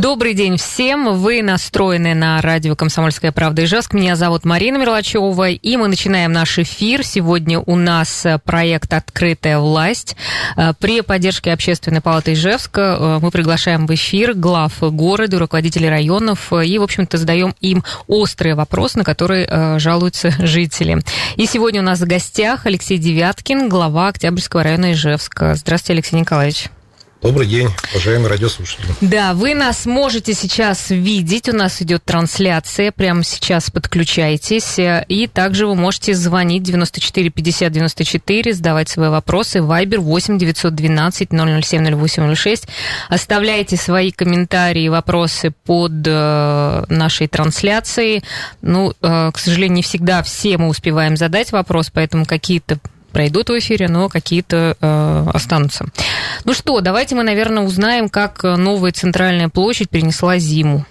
Добрый день всем. Вы настроены на радио «Комсомольская правда» Ижевск. Меня зовут Марина Мерлачева, и мы начинаем наш эфир. Сегодня у нас э, проект «Открытая власть». Э, при поддержке Общественной палаты Ижевска э, мы приглашаем в эфир глав города, руководителей районов и, в общем-то, задаем им острые вопросы, на которые жалуются жители. И сегодня у нас в гостях Алексей Девяткин, глава Октябрьского района Ижевска. Здравствуйте, Алексей Николаевич. Добрый день, уважаемые радиослушатели. Да, вы нас можете сейчас видеть, у нас идет трансляция, прямо сейчас подключайтесь, и также вы можете звонить 94 50 94, задавать свои вопросы, Вайбер 8 912 007 0806, оставляйте свои комментарии и вопросы под э, нашей трансляцией. Ну, э, к сожалению, не всегда все мы успеваем задать вопрос, поэтому какие-то пройдут в эфире, но какие-то э, останутся. Ну что, давайте мы, наверное, узнаем, как новая центральная площадь перенесла зиму.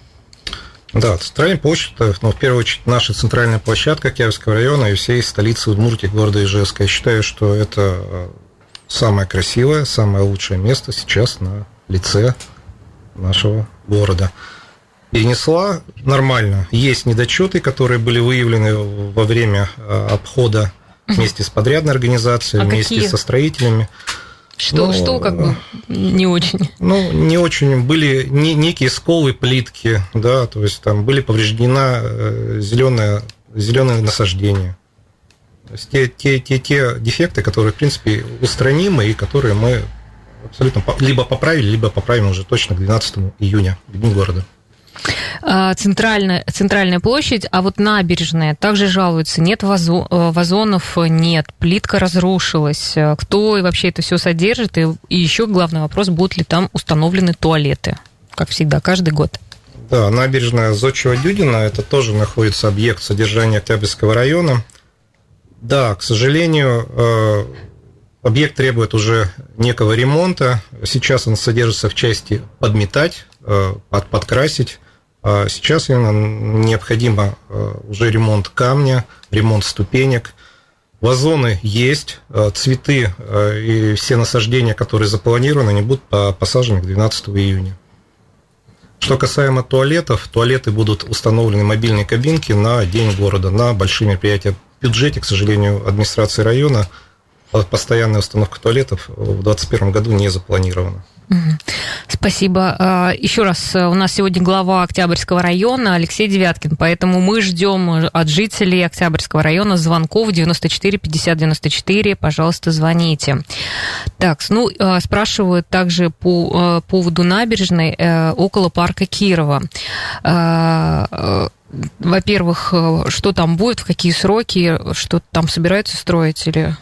Да, центральная площадь, ну, в первую очередь, наша центральная площадка Октябрьского района и всей столицы Удмуртии, города Ижевска. Я считаю, что это э, самое красивое, самое лучшее место сейчас на лице нашего города. Перенесла нормально. Есть недочеты, которые были выявлены во время э, обхода вместе с подрядной организацией, а вместе какие? со строителями. Что, ну, что как бы не очень? Ну, не очень. Были не, некие сколы плитки, да, то есть там были повреждена э, зеленое, зеленое насаждение. То есть те, те, те, те дефекты, которые, в принципе, устранимы и которые мы абсолютно либо поправили, либо поправим уже точно к 12 июня, к Дню города. А, центральная, центральная площадь, а вот набережная также жалуются, нет вазо, э, вазонов, нет, плитка разрушилась. Кто и вообще это все содержит? И, и еще главный вопрос, будут ли там установлены туалеты, как всегда, каждый год? Да, набережная Зодчего-Дюдина, это тоже находится объект содержания Октябрьского района. Да, к сожалению, э, объект требует уже некого ремонта. Сейчас он содержится в части подметать, э, подкрасить. А сейчас необходимо э, уже ремонт камня, ремонт ступенек. Вазоны есть, э, цветы э, и все насаждения, которые запланированы, они будут посажены к 12 июня. Что касаемо туалетов, туалеты будут установлены мобильные кабинки на день города, на большие мероприятия. В бюджете, к сожалению, администрации района постоянная установка туалетов в 2021 году не запланирована. Спасибо. А, Еще раз, у нас сегодня глава Октябрьского района Алексей Девяткин, поэтому мы ждем от жителей Октябрьского района звонков 94 50 94. Пожалуйста, звоните. Так, ну, а, спрашивают также по а, поводу набережной э, около парка Кирова. Э, во-первых, что там будет, в какие сроки, что там собираются строить или...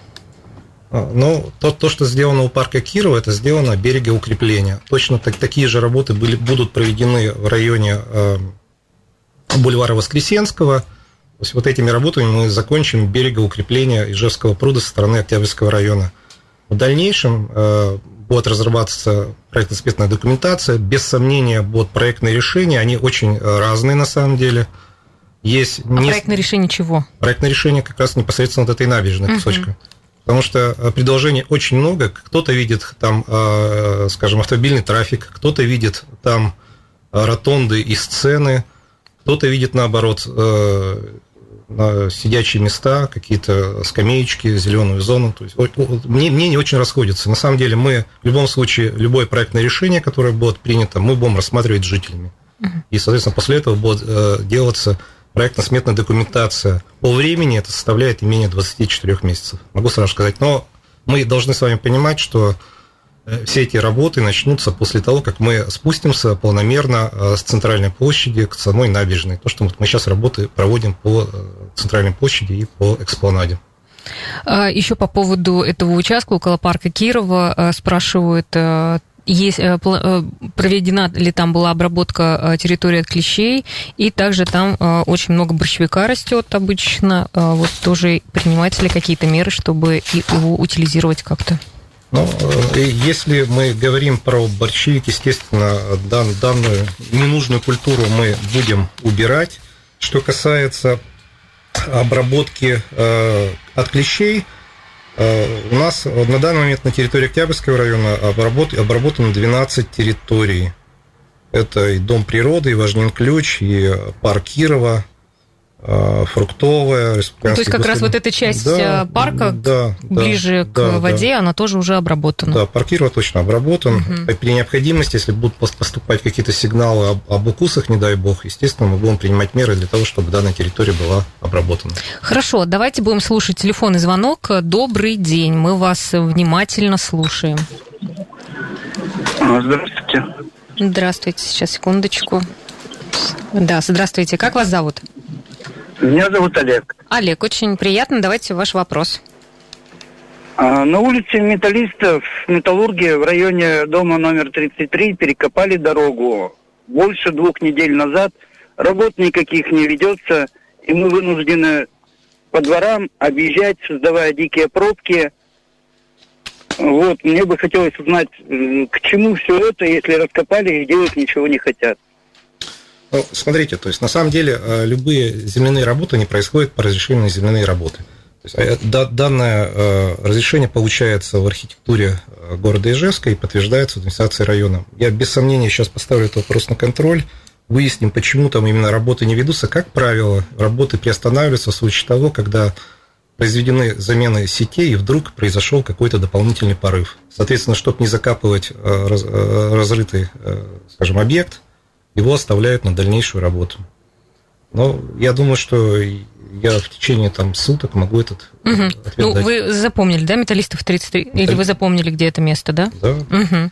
А, ну, то, то, что сделано у парка Кирова, это сделано берега укрепления. Точно так, такие же работы были, будут проведены в районе э, бульвара Воскресенского. То есть вот этими работами мы закончим берега укрепления Ижевского пруда со стороны Октябрьского района. В дальнейшем э, будет разрабатываться проектно-сметная документация. Без сомнения будут проектные решения. Они очень э, разные на самом деле. Есть а не... проектное решение чего? Проектное решение как раз непосредственно от этой набережной кусочка. Потому что э, предложений очень много. Кто-то видит там, э, скажем, автомобильный трафик, кто-то видит там э, ротонды и сцены, кто-то видит, наоборот, сидячие места, какие-то скамеечки, зеленую зону. То есть, мнения очень расходятся. На самом деле мы в любом случае, любое проектное решение, которое будет принято, мы будем рассматривать с жителями. И, соответственно, после этого будет делаться проектно-сметная документация по времени это составляет не менее 24 месяцев. Могу сразу сказать. Но мы должны с вами понимать, что э, все эти работы начнутся после того, как мы спустимся полномерно э, с центральной площади к самой набережной. То, что мы сейчас работы проводим по э, центральной площади и по экспланаде. А, Еще по поводу этого участка около парка Кирова спрашивают, есть, э, э, проведена ли там была обработка э, территории от клещей, и также там очень много борщевика растет обычно. Вот тоже принимаются ли какие-то меры, чтобы его утилизировать как-то? Ну, если мы говорим про борщевик, естественно, дан, данную ненужную культуру мы будем убирать. Что касается обработки э, от клещей, у нас на данный момент на территории Октябрьского района обработ, обработано 12 территорий. Это и Дом природы, и Важнин ключ, и парк Кирова, Э, фруктовая. То есть как раз вот эта часть да, э, парка да, ближе да, к да, воде, да. она тоже уже обработана. Да, паркирова точно обработан. Угу. При необходимости, если будут поступать какие-то сигналы об, об укусах, не дай бог, естественно, мы будем принимать меры для того, чтобы данная территория была обработана. Хорошо, давайте будем слушать телефонный звонок. Добрый день, мы вас внимательно слушаем. А, здравствуйте. Здравствуйте, сейчас секундочку. Да, здравствуйте. Как вас зовут? Меня зовут Олег. Олег, очень приятно. Давайте ваш вопрос. А, на улице металлистов металлургии в районе дома номер 33 перекопали дорогу. Больше двух недель назад работ никаких не ведется, и мы вынуждены по дворам объезжать, создавая дикие пробки. Вот, мне бы хотелось узнать, к чему все это, если раскопали и делать ничего не хотят. Ну, смотрите, то есть на самом деле э, любые земляные работы не происходят по разрешению на земляные работы. То есть, э, данное э, разрешение получается в архитектуре города Ижевска и подтверждается в администрации района. Я без сомнения сейчас поставлю этот вопрос на контроль, выясним, почему там именно работы не ведутся. Как правило, работы приостанавливаются в случае того, когда произведены замены сетей, и вдруг произошел какой-то дополнительный порыв. Соответственно, чтобы не закапывать разрытый, скажем, объект, его оставляют на дальнейшую работу. Но я думаю, что я в течение там суток могу этот угу. ответ Ну, дать. вы запомнили, да, металлистов 33? Металли... Или вы запомнили, где это место, да? Да. Угу.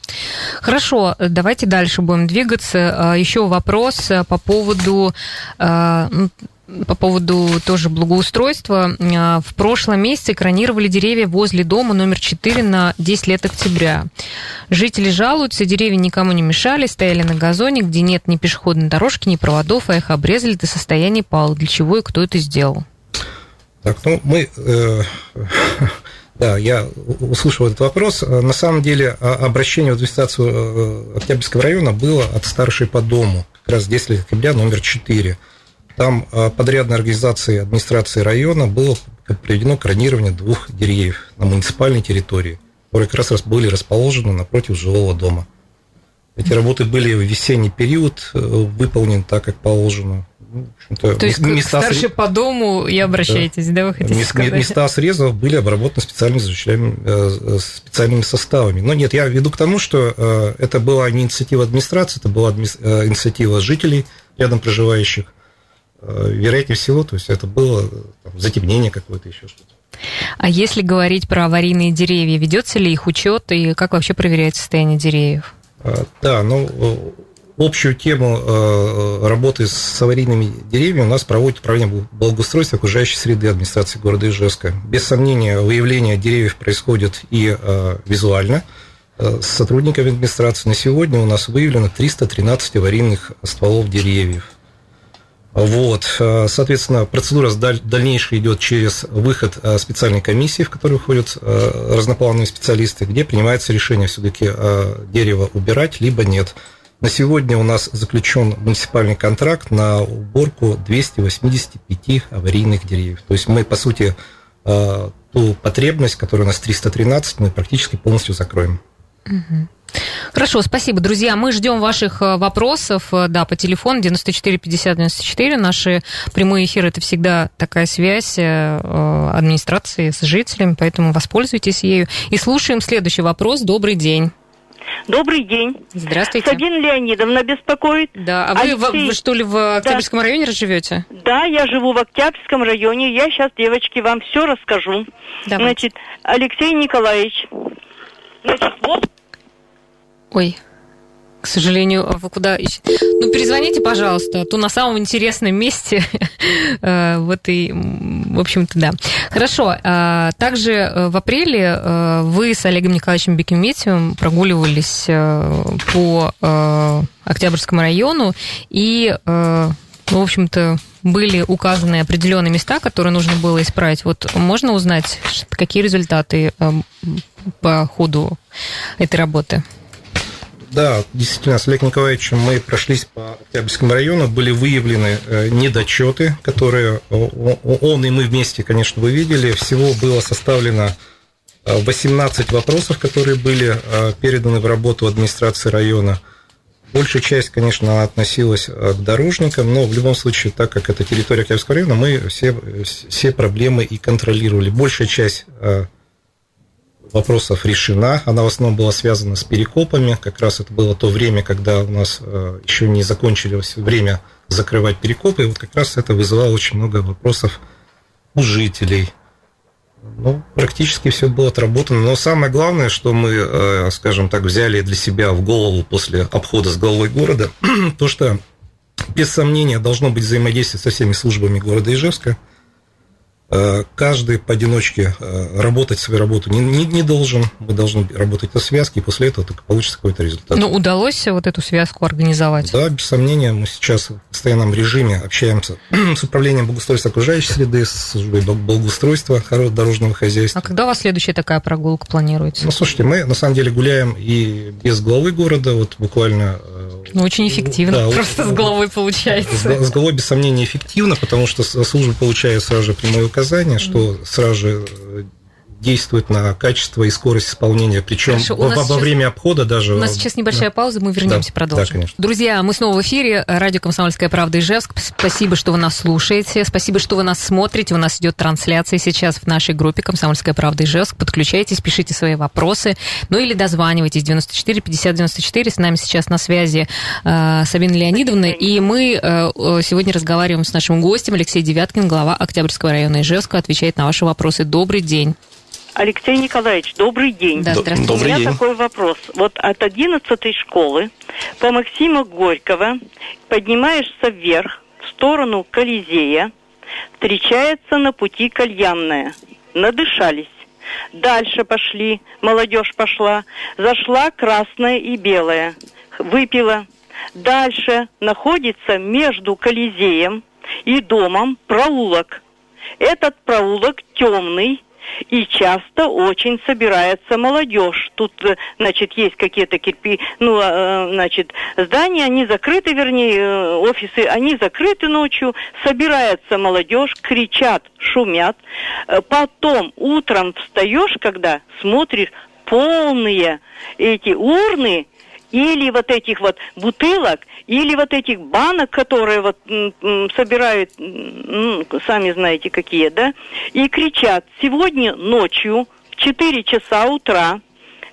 Хорошо, давайте дальше будем двигаться. А, Еще вопрос а, по поводу ну, по поводу тоже благоустройства. А, в прошлом месяце экранировали деревья возле дома номер 4 на 10 лет октября. Жители жалуются, деревья никому не мешали, стояли на газоне, где нет ни пешеходной дорожки, ни проводов, а их обрезали до состояния палок. Для чего и кто это сделал? Так, ну мы... Э, да, я услышал этот вопрос. На самом деле а, обращение в администрацию э, Октябрьского района было от старшей по дому, как раз 10 лет октября, номер 4. Там а, подрядной организации администрации района было проведено кронирование двух деревьев на муниципальной территории, которые как раз были расположены напротив жилого дома. Эти работы были в весенний период э, выполнены так, как положено. Ну, То есть места старше срез... по дому и обращаетесь, да, да вы хотите Мест, сказать? Места срезов были обработаны специальными, э, специальными составами. Но нет, я веду к тому, что э, это была не инициатива администрации, это была инициатива жителей рядом проживающих. Э, вероятнее всего, то есть это было там, затемнение какое-то, еще что-то. А если говорить про аварийные деревья, ведется ли их учет и как вообще проверяется состояние деревьев? А, да, ну, э, общую тему э, работы с аварийными деревьями у нас проводит управление благоустройства окружающей среды администрации города Ижевска. Без сомнения, выявление деревьев происходит и визуально. С сотрудниками администрации на сегодня у нас выявлено 313 аварийных стволов деревьев. Вот, э, соответственно, процедура дальнейшая идет через выход э, специальной комиссии, в которую входят э, разноплановые специалисты, где принимается решение все-таки дерево убирать, либо нет. На сегодня у нас заключен муниципальный контракт на уборку 285 аварийных деревьев. То есть мы, по сути, ту потребность, которая у нас 313, мы практически полностью закроем. Угу. Хорошо, спасибо, друзья. Мы ждем ваших э, вопросов, э, да, по телефону 94 50 94. Наши прямые эфиры это всегда такая связь э, администрации с жителями, поэтому воспользуйтесь ею. И слушаем следующий вопрос. Добрый день. Добрый день. Здравствуйте. Сабина Леонидовна беспокоит. Да, а вы, Алексей... вы что ли в Октябрьском да. районе живете? Да, я живу в Октябрьском районе. Я сейчас, девочки, вам все расскажу. Давайте. Значит, Алексей Николаевич. Значит, вот Ой, к сожалению, вы куда ищете? Ну, перезвоните, пожалуйста, а то на самом интересном месте. Э, вот и, в общем-то, да. Хорошо. А, также э, в апреле э, вы с Олегом Николаевичем Бекеметьевым прогуливались по Октябрьскому району и, ну, в общем-то, были указаны определенные места, которые нужно было исправить. Вот можно узнать, какие результаты по ходу этой работы? Да, действительно, с Олегом Николаевичем мы прошлись по Октябрьскому району, были выявлены э, недочеты, которые он и мы вместе, конечно, вывидели. Всего было составлено 18 вопросов, которые были переданы в работу администрации района – Большая часть, конечно, относилась э, к дорожникам, но в любом случае, так как это территория Октябрьского района, мы все, все проблемы и контролировали. Большая часть э, вопросов решена. Она в основном была связана с перекопами. Как раз это было то время, когда у нас э, еще не закончилось время закрывать перекопы. И вот как раз это вызывало очень много вопросов у жителей – ну, практически все было отработано. Но самое главное, что мы, э, скажем так, взяли для себя в голову после обхода с головой города, то, что без сомнения должно быть взаимодействие со всеми службами города Ижевска – каждый поодиночке э, работать свою работу не, не, не должен. Мы должны работать по связке, и после этого только получится какой-то результат. Ну, удалось вот эту связку организовать? Да, без сомнения. Мы сейчас в постоянном режиме общаемся с управлением благоустройства окружающей среды, с службой благоустройства дорожного хозяйства. А когда у вас следующая такая прогулка планируется? Ну, слушайте, мы на самом деле гуляем и без главы города, вот буквально э, ну, очень эффективно, да, просто с головой получается. С, с головой, без сомнения, эффективно, потому что служба получает сразу же прямое указание, что сразу же э, действует на качество и скорость исполнения, причем во, во сейчас, время обхода даже. У нас сейчас небольшая да. пауза, мы вернемся, да, продолжим. Да, конечно. Друзья, мы снова в эфире. Радио «Комсомольская правда» Ижевск. Спасибо, что вы нас слушаете. Спасибо, что вы нас смотрите. У нас идет трансляция сейчас в нашей группе «Комсомольская правда» Ижевск. Подключайтесь, пишите свои вопросы. Ну или дозванивайтесь 94 50 94. С нами сейчас на связи э, Сабина Леонидовна. И мы э, сегодня разговариваем с нашим гостем Алексей Девяткин, глава Октябрьского района Ижевска. Отвечает на ваши вопросы. Добрый день. Алексей Николаевич, добрый день. Да, здравствуйте. Добрый У меня день. такой вопрос. Вот от 11 школы по Максима Горького поднимаешься вверх в сторону Колизея, встречается на пути кальянная. Надышались. Дальше пошли, молодежь пошла, зашла красная и белая, выпила. Дальше находится между Колизеем и домом проулок. Этот проулок темный, и часто очень собирается молодежь. Тут, э, значит, есть какие-то кирпи, ну, а, э, значит, здания, они закрыты, вернее, э, офисы, они закрыты ночью, собирается молодежь, кричат, шумят. Потом утром встаешь, когда смотришь, полные эти урны или вот этих вот бутылок, или вот этих банок, которые вот собирают, сами знаете какие, да, и кричат, сегодня ночью в 4 часа утра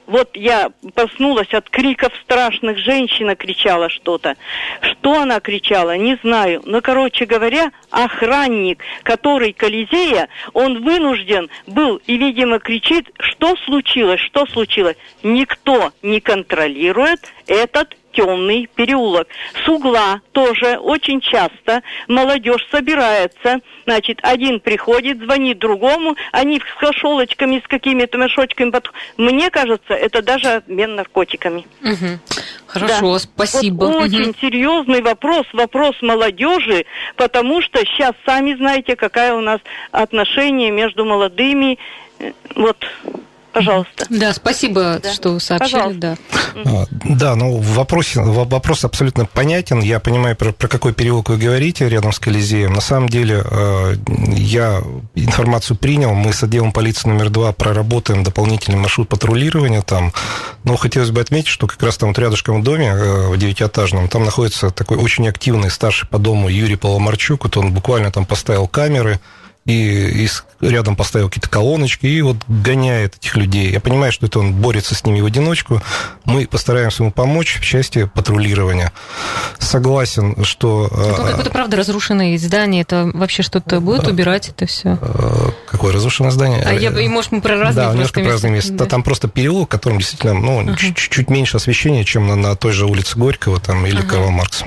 вот я проснулась от криков страшных, женщина кричала что-то. Что она кричала, не знаю. Но, короче говоря, охранник, который Колизея, он вынужден был и, видимо, кричит, что случилось, что случилось. Никто не контролирует этот темный переулок. С угла тоже очень часто молодежь собирается. Значит, один приходит, звонит другому, они с кошелочками, с какими-то мешочками. Мне кажется, это даже обмен наркотиками. Угу. Хорошо, да. спасибо. Вот очень угу. серьезный вопрос, вопрос молодежи, потому что сейчас сами знаете, какая у нас отношение между молодыми. Э, вот Пожалуйста. Да, спасибо, да. что сообщили. Да. А, да, ну вопрос, вопрос абсолютно понятен. Я понимаю, про, про какой переулок вы говорите рядом с Колизеем. На самом деле, э, я информацию принял. Мы с отделом полиции номер два проработаем дополнительный маршрут патрулирования там. Но хотелось бы отметить, что как раз там вот рядышком в доме, э, в девятиэтажном, там находится такой очень активный старший по дому Юрий Поломарчук. Вот он буквально там поставил камеры, и, и рядом поставил какие-то колоночки и вот гоняет этих людей. Я понимаю, что это он борется с ними в одиночку. Мы постараемся ему помочь в части патрулирования. Согласен, что... А какое-то, правда, разрушенное здание, это вообще что-то будет убирать это все? А, какое разрушенное здание? А я, и, может, мы про разные Да, немножко про разные места. Да. Там просто переулок, которым действительно ну, uh-huh. чуть-чуть меньше освещения, чем на, на той же улице Горького там, или uh-huh. Карла Маркса.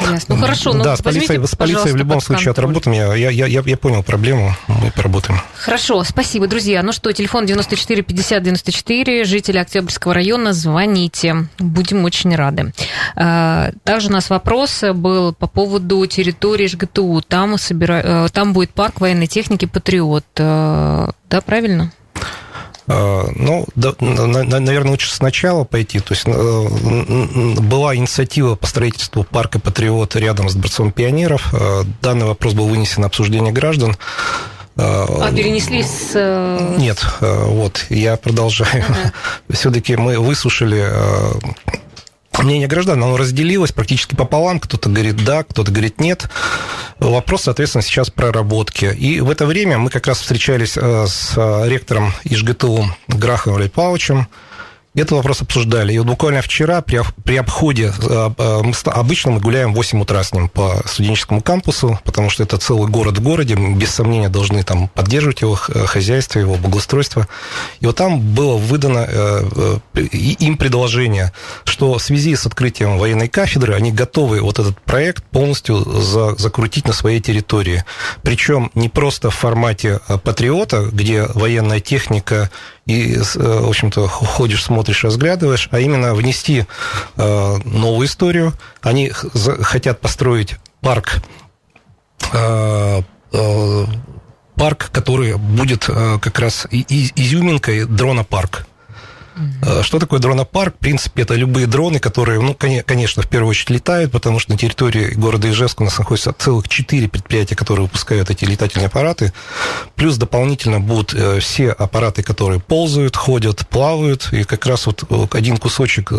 Ясно. Ну хорошо, но да, с полицией, с полицией в любом случае отработаем. Я, я, я, я понял проблему, мы поработаем. Хорошо, спасибо, друзья. Ну что, телефон 94 50 94, жители Октябрьского района, звоните. Будем очень рады. А, также у нас вопрос был по поводу территории ЖГТУ. Там, собира... Э, там будет парк военной техники «Патриот». Э, да, правильно? Ну, да, наверное, лучше сначала пойти. То есть была инициатива по строительству парка «Патриот» рядом с Дворцом пионеров. Данный вопрос был вынесен на обсуждение граждан. А перенесли с... Нет, вот, я продолжаю. Ага. Все-таки мы высушили мнение граждан, оно разделилось практически пополам. Кто-то говорит да, кто-то говорит нет. Вопрос, соответственно, сейчас проработки. И в это время мы как раз встречались э, с э, ректором ИЖГТУ Грахом Валерий Павловичем, этот вопрос обсуждали. И вот буквально вчера при, при обходе, э, э, мы, обычно мы гуляем в 8 утра с ним по студенческому кампусу, потому что это целый город в городе, без сомнения должны там поддерживать его э, хозяйство, его благоустройство. И вот там было выдано им предложение, что в связи с открытием военной кафедры они готовы вот этот проект полностью за, закрутить на своей территории. Причем не просто в формате патриота, где военная техника и, в общем-то, ходишь, смотришь, разглядываешь, а именно внести э, новую историю. Они хотят построить парк э, э, парк, который будет как раз изюминкой дрона Э, что такое дронопарк? В принципе, это любые дроны, которые, ну, конечно, в первую очередь летают, потому что на территории города Ижевска у нас находится целых четыре предприятия, которые выпускают эти летательные аппараты. Плюс дополнительно будут э, все аппараты, которые ползают, ходят, плавают. И как раз вот э, один кусочек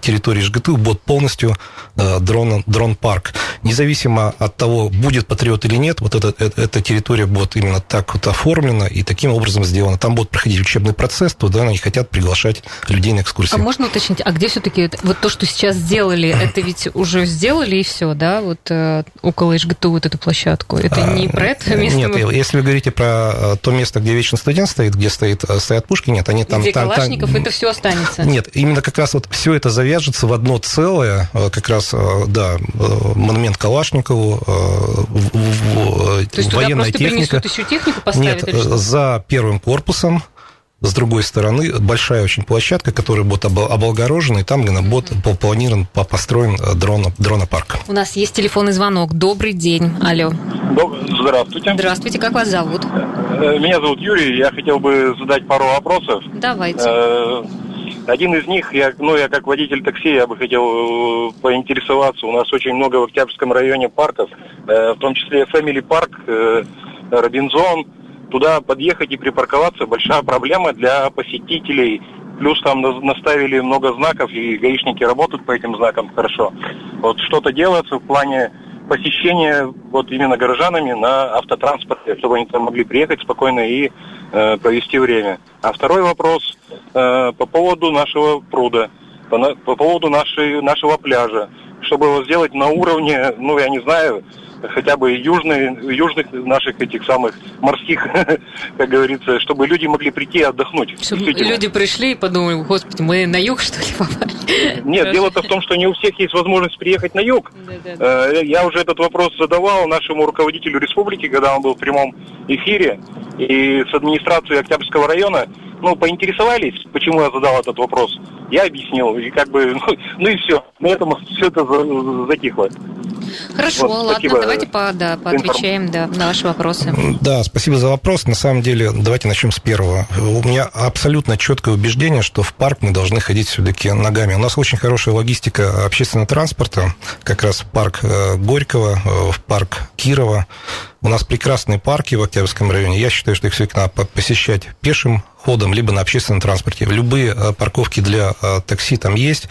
территории ЖГТУ будет полностью дрон, дрон-парк. Независимо от того, будет патриот или нет, вот эта, эта территория будет именно так вот оформлена и таким образом сделана. Там будет проходить учебный процесс, туда они хотят приглашать приглашать людей на экскурсии. А можно уточнить, а где все-таки вот то, что сейчас сделали, это ведь уже сделали и все, да? Вот э, около ИЖГТУ вот эту площадку. Это а, не про это место? Нет, мы... если вы говорите про э, то место, где вечный студент стоит, где стоит, э, стоят пушки, нет, они там... Где там, Калашников, там... это все останется? Нет, именно как раз вот все это завяжется в одно целое, как раз, да, монумент Калашникову, то есть военная туда техника. еще технику поставят? Нет, за первым корпусом с другой стороны большая очень площадка, которая будет облагорожена, и там где будет планирован, построен э, дрон, дронопарк. У нас есть телефонный звонок. Добрый день. Алло. Здравствуйте. Здравствуйте. Как вас зовут? Э, меня зовут Юрий. Я хотел бы задать пару вопросов. Давайте. Э, один из них, я, ну, я как водитель такси, я бы хотел поинтересоваться. У нас очень много в Октябрьском районе парков, в том числе Family Парк, Робинзон, туда подъехать и припарковаться большая проблема для посетителей. Плюс там наставили много знаков, и гаишники работают по этим знакам хорошо. Вот что-то делается в плане посещения вот именно горожанами на автотранспорте, чтобы они там могли приехать спокойно и э, провести время. А второй вопрос э, по поводу нашего пруда, по, по поводу нашей, нашего пляжа. Чтобы его сделать на уровне, ну, я не знаю, хотя бы южные, южных наших этих самых морских, как говорится, чтобы люди могли прийти и отдохнуть. Чтобы люди пришли и подумали, господи, мы на юг, что ли, попали? Нет, дело-то в том, что не у всех есть возможность приехать на юг. Э, я уже этот вопрос задавал нашему руководителю республики, когда он был в прямом эфире, и с администрацией Октябрьского района, ну, поинтересовались, почему я задал этот вопрос. Я объяснил, и как бы, ну, ну и все. На этом все это затихло. Хорошо, вот, ладно, давайте по, да, поотвечаем да, на ваши вопросы. Да, спасибо за вопрос. На самом деле, давайте начнем с первого. У меня абсолютно четкое убеждение, что в парк мы должны ходить все-таки ногами. У нас очень хорошая логистика общественного транспорта, как раз в парк э, Горького, э, в парк Кирова. У нас прекрасные парки в Октябрьском районе. Я считаю, что их все-таки надо посещать пешим ходом, либо на общественном транспорте. Любые э, парковки для такси там есть.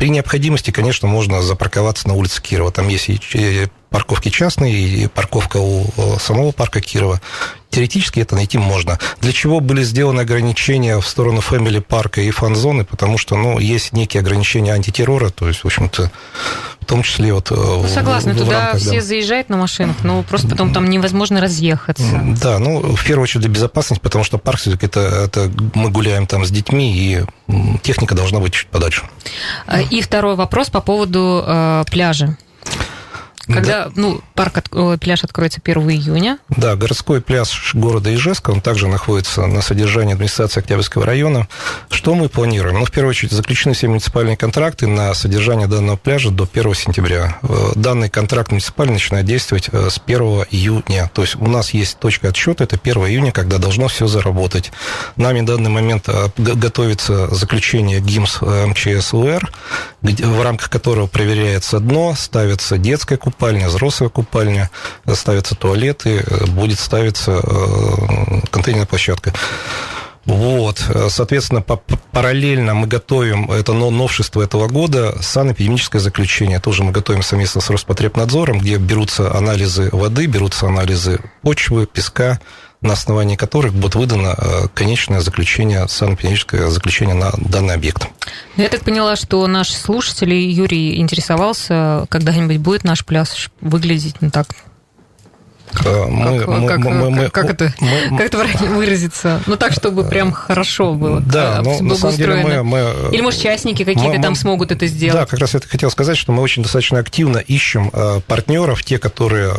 При необходимости, конечно, можно запарковаться на улице Кирова. Там есть и парковки частные, и парковка у самого парка Кирова. Теоретически это найти можно. Для чего были сделаны ограничения в сторону Family парка и фан-зоны? Потому что, ну, есть некие ограничения антитеррора, то есть, в общем-то, в том числе вот... Э, ну, согласна, в, в туда рамках, все да. заезжают на машинах, но просто потом там невозможно разъехаться. Да, ну, в первую очередь для безопасности, потому что парк все-таки это, это мы гуляем там с детьми, и техника должна быть чуть подальше. А, и второй вопрос по поводу э, пляжа. Когда, да. ну, парк, э, пляж откроется 1 июня. Да, городской пляж города Ижевска, он также находится на содержании администрации Октябрьского района. Что мы планируем? Ну, в первую очередь, заключены все муниципальные контракты на содержание данного пляжа до 1 сентября. Э, данный контракт муниципальный начинает действовать э, с 1 июня. То есть у нас есть точка отсчета, это 1 июня, когда должно все заработать. Нами в данный момент готовится заключение ГИМС МЧС УР, в рамках которого проверяется дно, ставится детская купальня, взрослая купальня, ставятся туалеты, будет ставиться э, контейнерная площадка. Вот, соответственно, параллельно мы готовим, это новшество этого года, санэпидемическое заключение. Тоже мы готовим совместно с Роспотребнадзором, где берутся анализы воды, берутся анализы почвы, песка, на основании которых будет выдано э, конечное заключение, санэпидемическое заключение на данный объект. Я так поняла, что наши слушатели, Юрий интересовался, когда-нибудь будет наш пляж выглядеть ну, так э, мы, как, мы, как, мы, мы, как это, мы, как это выразиться? Ну, так, чтобы прям хорошо было. Да, но на самом деле мы, мы... Или, может, частники какие-то там смогут это сделать? Да, как раз я хотел сказать, что мы очень достаточно активно ищем э, партнеров, те, которые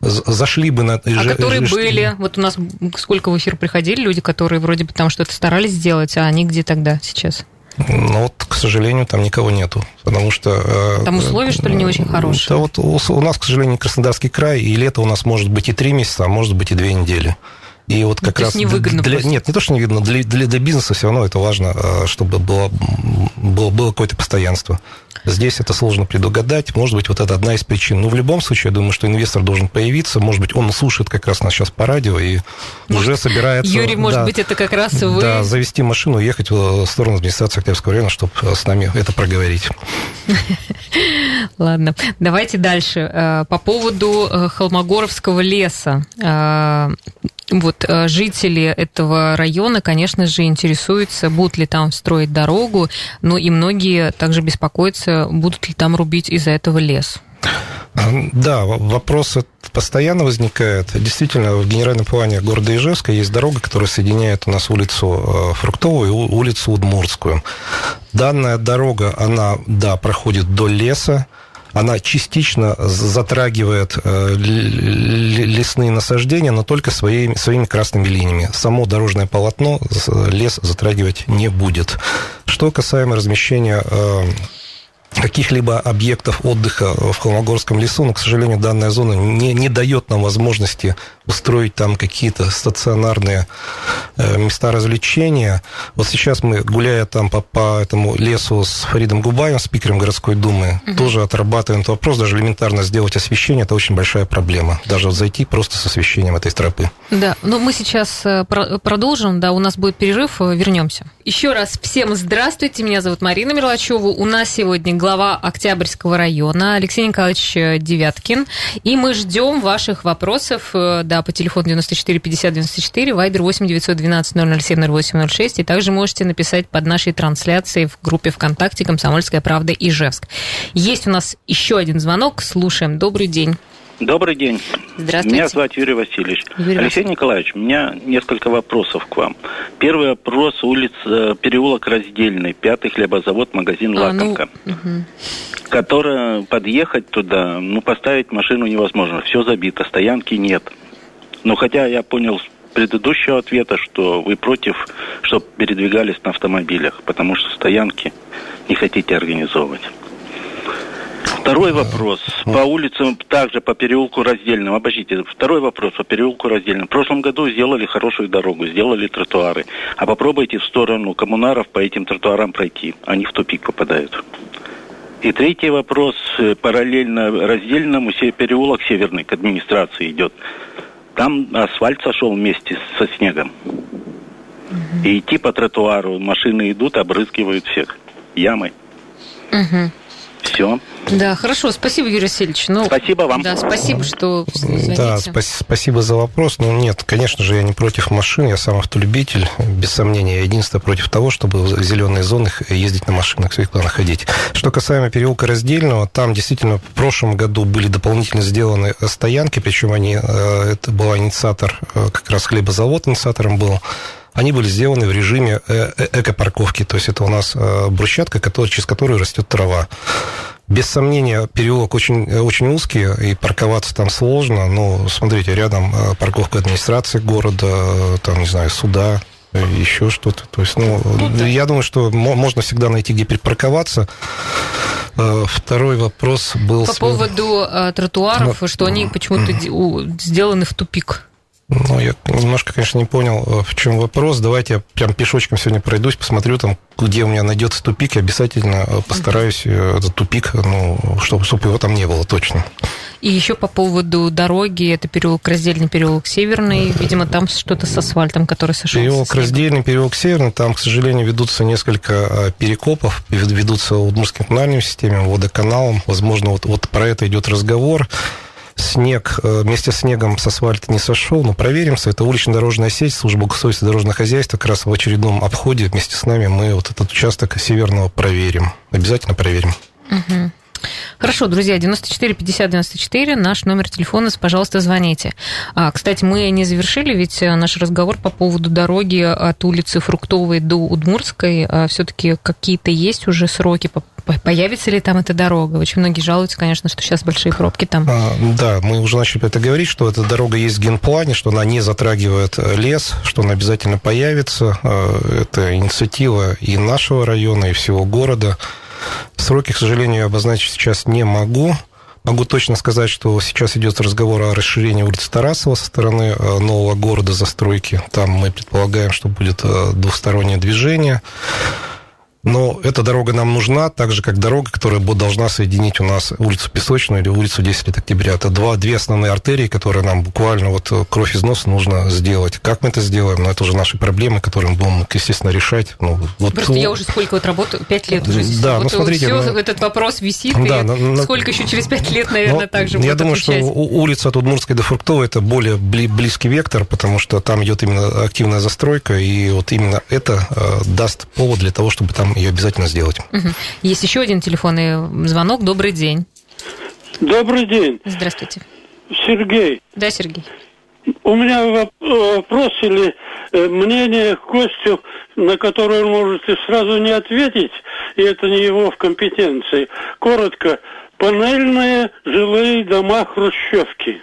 зашли бы на... А которые были, вот у нас сколько в эфир приходили люди, которые вроде бы там что-то старались сделать, а они где тогда сейчас? Ну вот, к сожалению, там никого нету, потому что... Э, там условия, что ли, не очень хорошие? Да вот у нас, к сожалению, Краснодарский край, и лето у нас может быть и три месяца, а может быть и две недели. И вот как ну, раз невыгодно для, нет, не то, что невыгодно, для, для, для бизнеса все равно это важно, э, чтобы было, было, было какое-то постоянство. Здесь это сложно предугадать. Может быть, вот это одна из причин. Но в любом случае, я думаю, что инвестор должен появиться. Может быть, он слушает как раз нас сейчас по радио и может, уже собирается... Юрий, может да, быть, это как раз вы... Да, завести машину, ехать в сторону администрации Октябрьского района, чтобы с нами это проговорить. Ладно, давайте дальше. Э, по поводу э, Холмогоровского леса. Э, вот жители этого района, конечно же, интересуются, будут ли там строить дорогу, но и многие также беспокоятся, будут ли там рубить из-за этого лес. Да, вопрос постоянно возникает. Действительно, в генеральном плане города Ижевска есть дорога, которая соединяет у нас улицу Фруктовую и улицу Удмуртскую. Данная дорога, она, да, проходит до леса, она частично затрагивает э, лесные насаждения, но только своими, своими красными линиями. Само дорожное полотно лес затрагивать не будет. Что касаемо размещения э, каких-либо объектов отдыха в Холмогорском лесу, но, к сожалению, данная зона не, не дает нам возможности устроить там какие-то стационарные э, места развлечения. Вот сейчас мы, гуляя там по, по этому лесу с Фаридом Губаем, спикером городской думы, угу. тоже отрабатываем этот вопрос. Даже элементарно сделать освещение – это очень большая проблема. Даже вот зайти просто с освещением этой тропы. Да, но мы сейчас э, продолжим, да, у нас будет перерыв, э, вернемся. Еще раз всем здравствуйте, меня зовут Марина Мерлачева. У нас сегодня глава Октябрьского района Алексей Николаевич Девяткин. И мы ждем ваших вопросов да, по телефону 94 50 94, вайбер 8 912 007 08 06. И также можете написать под нашей трансляцией в группе ВКонтакте «Комсомольская правда» Ижевск. Есть у нас еще один звонок. Слушаем. Добрый день. Добрый день. Здравствуйте. Меня зовут Юрий Васильевич. Юрий Алексей Васильевич. Николаевич, у меня несколько вопросов к вам. Первый вопрос. Улица, переулок Раздельный, пятый хлебозавод, магазин а, «Лакомка». Ну, угу. Который подъехать туда, ну, поставить машину невозможно. Все забито, стоянки нет. Но хотя я понял с предыдущего ответа, что вы против, чтобы передвигались на автомобилях, потому что стоянки не хотите организовывать. Второй вопрос. По улицам, также по переулку раздельным. Обождите, второй вопрос по переулку раздельным. В прошлом году сделали хорошую дорогу, сделали тротуары. А попробуйте в сторону коммунаров по этим тротуарам пройти. Они в тупик попадают. И третий вопрос. Параллельно раздельному переулок северный к администрации идет. Там асфальт сошел вместе со снегом. Угу. И идти по тротуару, машины идут, обрызгивают всех ямой. Угу. Все. Да, хорошо, спасибо, Юрий Васильевич. Ну, спасибо вам. Да, спасибо, что звоните. Да, спа- спасибо за вопрос. Ну, нет, конечно же, я не против машин, я сам автолюбитель, без сомнения. Я единственное против того, чтобы в зеленые зоны ездить на машинах, светло находить. Что касаемо переулка Раздельного, там действительно в прошлом году были дополнительно сделаны стоянки, причем они, э, это был инициатор, э, как раз хлебозавод инициатором был, они были сделаны в режиме э, экопарковки, то есть это у нас брусчатка, через которую растет трава. Без сомнения, переулок очень, очень узкий, и парковаться там сложно. Но, смотрите, рядом э, парковка администрации города, там, не знаю, суда, еще что-то. То есть, ну, ну я думаю, что можно всегда найти, где перепарковаться. Э, второй вопрос был... По поводу э, тротуаров, что они почему-то сделаны в тупик. Ну, я немножко, конечно, не понял, э, в чем вопрос. Давайте я прям пешочком сегодня пройдусь, посмотрю там, где у меня найдется тупик, и обязательно э, постараюсь э, этот тупик, ну, чтобы, чтобы его там не было точно. И еще по поводу дороги, это переулок Раздельный, переулок Северный, видимо, там что-то с асфальтом, который сошел. Переулок Раздельный, переулок Северный, там, к сожалению, ведутся несколько перекопов, ведутся Удмуртским коммунальным системам, водоканалом, возможно, вот, вот про это идет разговор снег э, вместе с снегом с асфальта не сошел, но проверимся. Это улично-дорожная сеть, служба государственного дорожного хозяйства. Как раз в очередном обходе вместе с нами мы вот этот участок северного проверим. Обязательно проверим. Угу. Хорошо, друзья, 94 50 94, наш номер телефона, пожалуйста, звоните. А, кстати, мы не завершили, ведь э, наш разговор по поводу дороги от улицы Фруктовой до Удмурской. А, Все-таки какие-то есть уже сроки Появится ли там эта дорога? Очень многие жалуются, конечно, что сейчас большие пробки там. А, да, мы уже начали это говорить, что эта дорога есть в генплане, что она не затрагивает э, лес, что она обязательно появится. А, это инициатива и нашего района, и всего города. Сроки, к сожалению, обозначить сейчас не могу. Могу точно сказать, что сейчас идет разговор о расширении улицы Тарасова со стороны э, нового города застройки. Там мы предполагаем, что будет э, двухстороннее движение. Но эта дорога нам нужна, так же, как дорога, которая должна соединить у нас улицу Песочную или улицу 10 лет октября. Это два, две основные артерии, которые нам буквально вот э, кровь из носа нужно сделать. Как мы это сделаем? Ну, это уже наши проблемы, которые мы будем, естественно, решать. Ну, вот, Просто я уже сколько вот работаю, пять лет уже здесь. Да, вот ну смотрите. Все, ну, этот вопрос висит, да, и но, ну, ну, сколько еще через пять лет, наверное, но, так же Я думаю, отвечать. что улица от Удмуртской до Фруктовой это более близкий вектор, потому что там идет именно активная застройка, и вот именно это э, даст повод для того, чтобы там ее обязательно сделать. Угу. Есть еще один телефонный звонок. Добрый день. Добрый день. Здравствуйте. Сергей. Да, Сергей. У меня вопрос или э, мнение Костю, на которое он может и сразу не ответить, и это не его в компетенции. Коротко, панельные жилые дома хрущевки.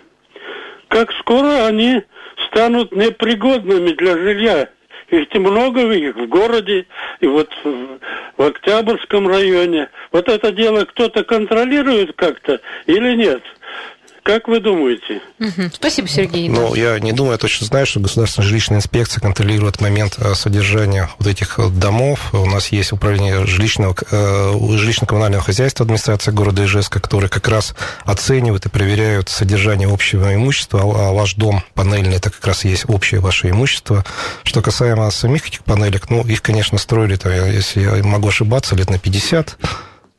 Как скоро они станут непригодными для жилья? Их много их в городе, и вот в, Октябрьском районе. Вот это дело кто-то контролирует как-то или нет? Как вы думаете? Угу. Спасибо, Сергей. Ну, я не думаю, я точно знаю, что государственная жилищная инспекция контролирует момент э, содержания вот этих домов. У нас есть управление жилищного, э, жилищно-коммунального хозяйства администрации города Ижевска, которые как раз оценивают и проверяют содержание общего имущества. А, а ваш дом панельный, это как раз есть общее ваше имущество. Что касаемо самих этих панелек, ну, их, конечно, строили, там, если я могу ошибаться, лет на 50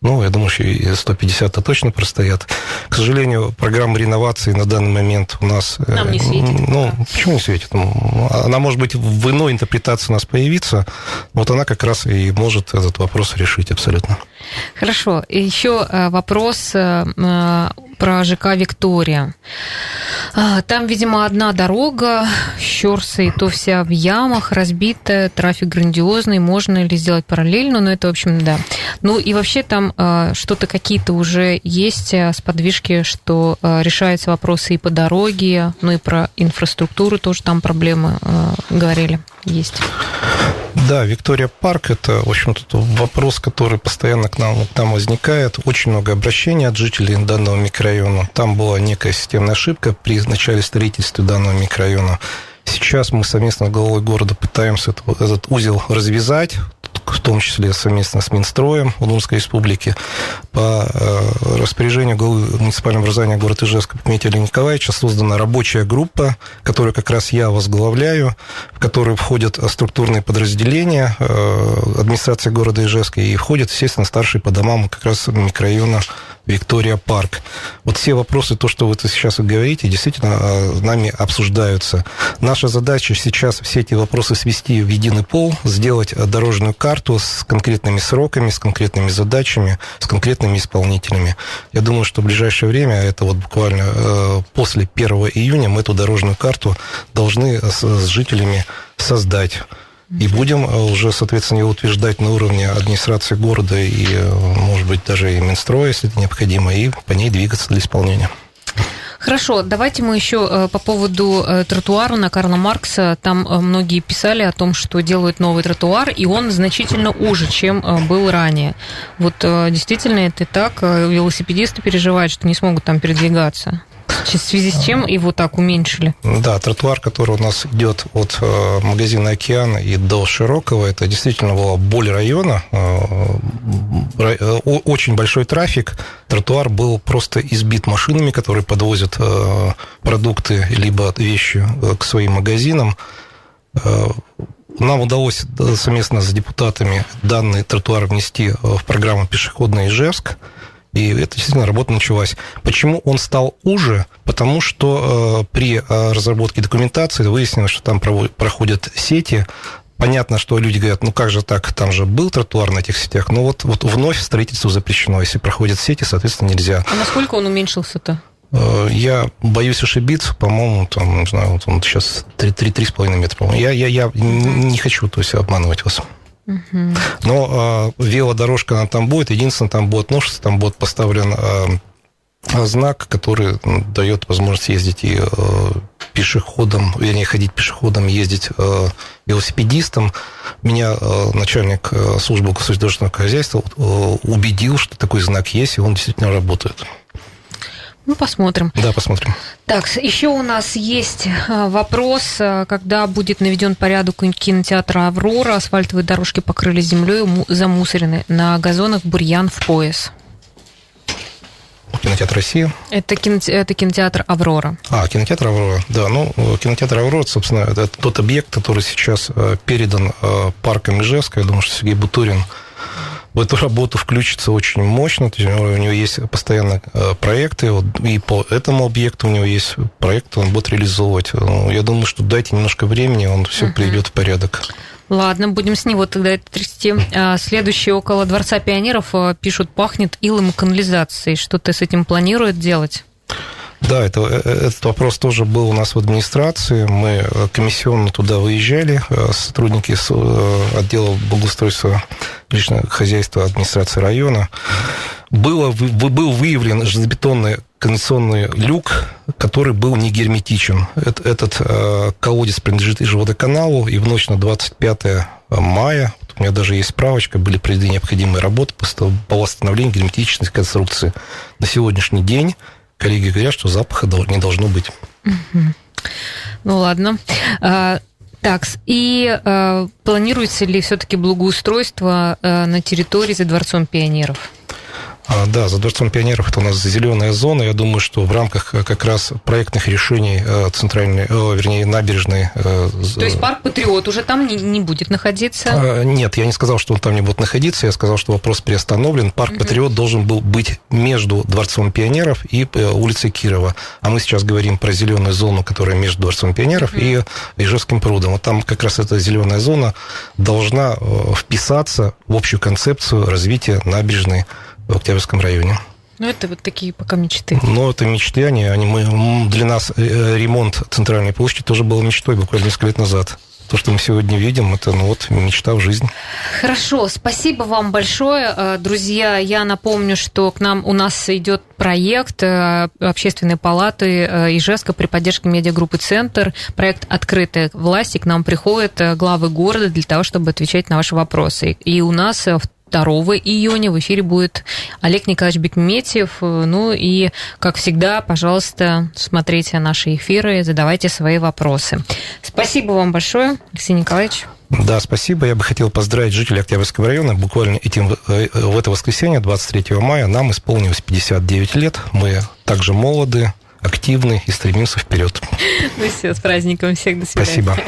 ну, я думаю, что и 150-то точно простоят. К сожалению, программа реновации на данный момент у нас... Э, Нам не светит. Ну, почему не светит? Ну, она, может быть, в иной интерпретации у нас появиться, вот она как раз и может этот вопрос решить абсолютно. Хорошо. Еще э, вопрос э, про ЖК «Виктория». А, там, видимо, одна дорога, Щерса, и то вся в ямах, разбитая, трафик грандиозный, можно ли сделать параллельно, но это, в общем, да. Ну и вообще там а, что-то какие-то уже есть а, с подвижки, что решаются вопросы и по дороге, ну и про инфраструктуру тоже там проблемы говорили, есть. Да, Виктория Парк – это, в общем-то, вопрос, который постоянно к нам, к нам возникает. Очень много обращений от жителей данного микрорайона. Там была некая системная ошибка при начале строительства данного микрорайона. Сейчас мы совместно с главой города пытаемся этот, этот узел развязать, в том числе совместно с Минстроем Удмуртской республики, по э, распоряжению главы муниципального образования города Ижевска Дмитрия Николаевича создана рабочая группа, которую как раз я возглавляю, в которую входят структурные подразделения э, администрации города Ижевска и входят, естественно, старшие по домам как раз микрорайона Виктория Парк. Вот все вопросы, то, что вы сейчас говорите, действительно э, нами обсуждаются. Наша задача сейчас все эти вопросы свести в единый пол, сделать дорожную карту с конкретными сроками, с конкретными задачами, с конкретными исполнителями. Я думаю, что в ближайшее время, это вот буквально э, после 1 июня, мы эту дорожную карту должны с жителями создать. И будем уже, соответственно, его утверждать на уровне администрации города и, может быть, даже и Минстроя, если это необходимо, и по ней двигаться для исполнения. Хорошо, давайте мы еще э, по поводу э, тротуара на Карла Маркса. Там э, многие писали о том, что делают новый тротуар, и он значительно уже, чем был ранее. Вот действительно это так. Велосипедисты переживают, что не смогут там передвигаться. В связи с чем его так уменьшили? Да, тротуар, который у нас идет от э, магазина «Океан» и до Широкого, это действительно была боль района, э, э, очень большой трафик. Тротуар был просто избит машинами, которые подвозят продукты либо вещи к своим магазинам. Нам удалось совместно с депутатами данный тротуар внести в программу «Пешеходный Ижевск». И это действительно работа началась. Почему он стал уже? Потому что э, при э, разработке документации выяснилось, что там проводят, проходят сети. Понятно, что люди говорят, ну как же так, там же был тротуар на этих сетях, но вот, вот вновь строительство запрещено. Если проходят сети, соответственно, нельзя. А насколько он уменьшился-то? Э, я боюсь ошибиться, по-моему, там, не знаю, вот он сейчас 3-3,5 метра, по-моему. Я, я, я не хочу, то есть, обманывать вас. Но э, велодорожка она там будет. Единственное, там будет ножницы, там будет поставлен э, знак, который дает возможность ездить и э, пешеходом, вернее, ходить пешеходом, ездить э, велосипедистом. Меня э, начальник службы государственного хозяйства э, убедил, что такой знак есть, и он действительно работает. Ну, посмотрим. Да, посмотрим. Так, еще у нас есть э, вопрос, э, когда будет наведен порядок у кинотеатра «Аврора», асфальтовые дорожки покрыли землей, замусорены, на газонах бурьян в пояс. Кинотеатр России. Это, кино, это кинотеатр Аврора. А, кинотеатр Аврора, да. Ну, кинотеатр Аврора, собственно, это тот объект, который сейчас э, передан парком Ижевска. Я думаю, что Сергей Бутурин в эту работу включится очень мощно. То есть у него есть постоянно э, проекты, и по этому объекту у него есть проект, он будет реализовывать. Ну, я думаю, что дайте немножко времени, он все uh-huh. приведет в порядок. Ладно, будем с него тогда это трясти. А, следующий около Дворца пионеров э, пишут, пахнет илом и канализацией. Что ты с этим планирует делать? Да, это, э, э, этот вопрос тоже был у нас в администрации. Мы э, комиссионно туда выезжали, сотрудники отдела благоустройства личного хозяйства администрации района. Было, был выявлен железобетонный кондиционный люк, который был не герметичен. Этот колодец принадлежит и водоканалу, и в ночь на 25 мая, у меня даже есть справочка, были проведены необходимые работы по восстановлению герметичности конструкции. На сегодняшний день коллеги говорят, что запаха не должно быть. Ну ладно. А, так, и э, планируется ли все-таки благоустройство э, на территории за Дворцом пионеров? А, да, за Дворцом пионеров это у нас зеленая зона. Я думаю, что в рамках э, как раз проектных решений э, центральной, вернее, набережной... Э, То есть парк Патриот уже там не, не будет находиться? А, нет, я не сказал, что он там не будет находиться. Я сказал, что вопрос приостановлен. Парк угу. Патриот должен был быть между Дворцом пионеров и улицей Кирова. А мы сейчас говорим про зеленую зону, которая между Дворцом пионеров угу. и Ижевским прудом. Вот там как раз эта зеленая зона должна вписаться в общую концепцию развития набережной в Октябрьском районе. Ну, это вот такие пока мечты. Ну, это мечты, они, они мы, для нас э, ремонт центральной площади тоже был мечтой буквально несколько лет назад. То, что мы сегодня видим, это ну, вот мечта в жизни. Хорошо, спасибо вам большое. Э, друзья, я напомню, что к нам у нас идет проект э, Общественной палаты Ижевска при поддержке медиагруппы «Центр». Проект «Открытая власть». И к нам приходят главы города для того, чтобы отвечать на ваши вопросы. И у нас в 2 июня в эфире будет Олег Николаевич Бекметьев. Ну и, как всегда, пожалуйста, смотрите наши эфиры, задавайте свои вопросы. Спасибо вам большое, Алексей Николаевич. Да, спасибо. Я бы хотел поздравить жителей Октябрьского района. Буквально этим, э, в это воскресенье, 23 мая, нам исполнилось 59 лет. Мы также молоды, активны и стремимся вперед. Ну все, с праздником всех. До свидания. Спасибо.